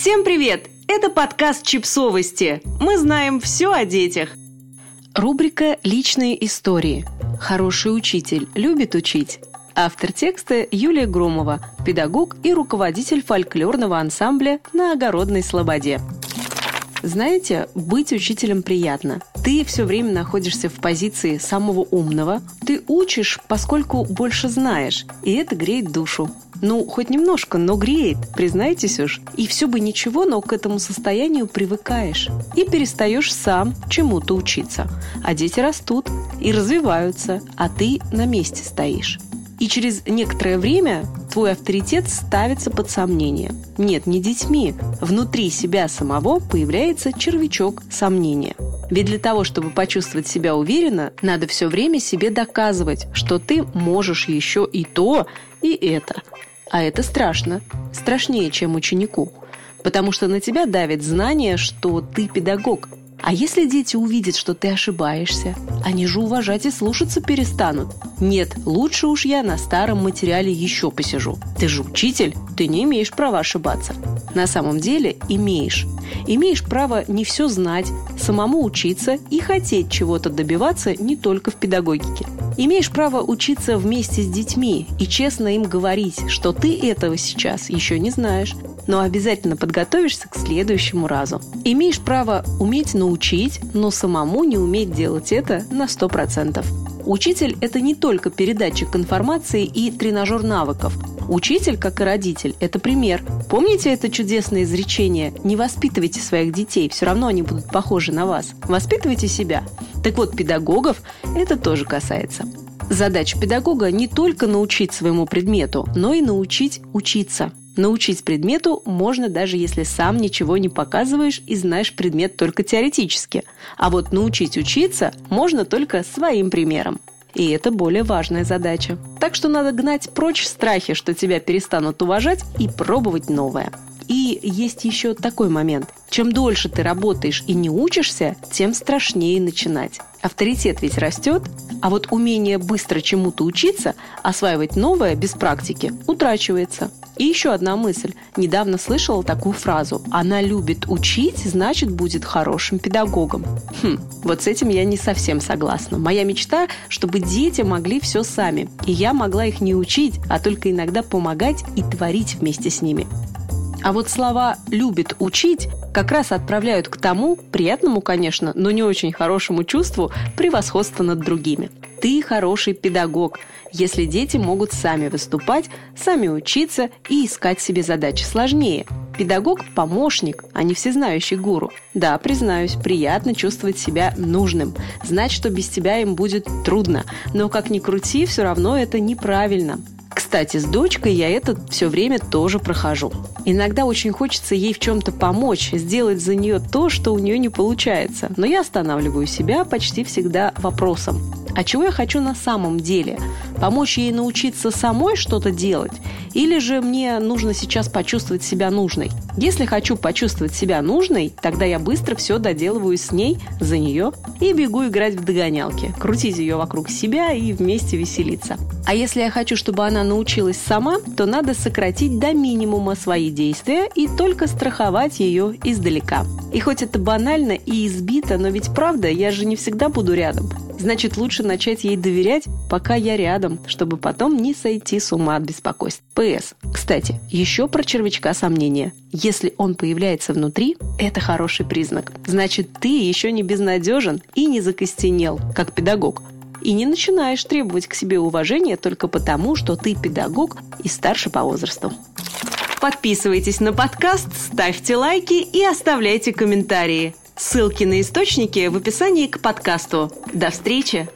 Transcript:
Всем привет! Это подкаст «Чипсовости». Мы знаем все о детях. Рубрика «Личные истории». Хороший учитель любит учить. Автор текста Юлия Громова, педагог и руководитель фольклорного ансамбля на Огородной Слободе. Знаете, быть учителем приятно. Ты все время находишься в позиции самого умного. Ты учишь, поскольку больше знаешь, и это греет душу. Ну, хоть немножко, но греет, признайтесь уж. И все бы ничего, но к этому состоянию привыкаешь. И перестаешь сам чему-то учиться. А дети растут и развиваются, а ты на месте стоишь. И через некоторое время твой авторитет ставится под сомнение. Нет, не детьми. Внутри себя самого появляется червячок сомнения. Ведь для того, чтобы почувствовать себя уверенно, надо все время себе доказывать, что ты можешь еще и то, и это. А это страшно. Страшнее, чем ученику. Потому что на тебя давит знание, что ты педагог, а если дети увидят, что ты ошибаешься, они же уважать и слушаться перестанут. Нет, лучше уж я на старом материале еще посижу. Ты же учитель, ты не имеешь права ошибаться. На самом деле имеешь. Имеешь право не все знать, самому учиться и хотеть чего-то добиваться не только в педагогике. Имеешь право учиться вместе с детьми и честно им говорить, что ты этого сейчас еще не знаешь, но обязательно подготовишься к следующему разу. Имеешь право уметь научить, но самому не уметь делать это на 100%. Учитель – это не только передатчик информации и тренажер навыков. Учитель, как и родитель, это пример. Помните это чудесное изречение «Не воспитывайте своих детей, все равно они будут похожи на вас. Воспитывайте себя». Так вот, педагогов это тоже касается. Задача педагога не только научить своему предмету, но и научить учиться – Научить предмету можно даже если сам ничего не показываешь и знаешь предмет только теоретически. А вот научить учиться можно только своим примером. И это более важная задача. Так что надо гнать прочь страхи, что тебя перестанут уважать, и пробовать новое. И есть еще такой момент. Чем дольше ты работаешь и не учишься, тем страшнее начинать. Авторитет ведь растет, а вот умение быстро чему-то учиться, осваивать новое без практики, утрачивается. И еще одна мысль. Недавно слышала такую фразу. Она любит учить, значит, будет хорошим педагогом. Хм, вот с этим я не совсем согласна. Моя мечта, чтобы дети могли все сами. И я могла их не учить, а только иногда помогать и творить вместе с ними. А вот слова «любит учить» как раз отправляют к тому, приятному, конечно, но не очень хорошему чувству превосходства над другими. Ты хороший педагог, если дети могут сами выступать, сами учиться и искать себе задачи сложнее. Педагог – помощник, а не всезнающий гуру. Да, признаюсь, приятно чувствовать себя нужным, знать, что без тебя им будет трудно. Но как ни крути, все равно это неправильно. Кстати, с дочкой я это все время тоже прохожу. Иногда очень хочется ей в чем-то помочь, сделать за нее то, что у нее не получается. Но я останавливаю себя почти всегда вопросом. А чего я хочу на самом деле? Помочь ей научиться самой что-то делать? Или же мне нужно сейчас почувствовать себя нужной? Если хочу почувствовать себя нужной, тогда я быстро все доделываю с ней, за нее, и бегу играть в догонялки, крутить ее вокруг себя и вместе веселиться. А если я хочу, чтобы она научилась сама, то надо сократить до минимума свои действия и только страховать ее издалека. И хоть это банально и избито, но ведь правда, я же не всегда буду рядом. Значит, лучше начать ей доверять, пока я рядом, чтобы потом не сойти с ума от беспокойства. ПС. Кстати, еще про червячка сомнения. Если он появляется внутри, это хороший признак. Значит, ты еще не безнадежен и не закостенел, как педагог. И не начинаешь требовать к себе уважения только потому, что ты педагог и старше по возрасту. Подписывайтесь на подкаст, ставьте лайки и оставляйте комментарии. Ссылки на источники в описании к подкасту. До встречи!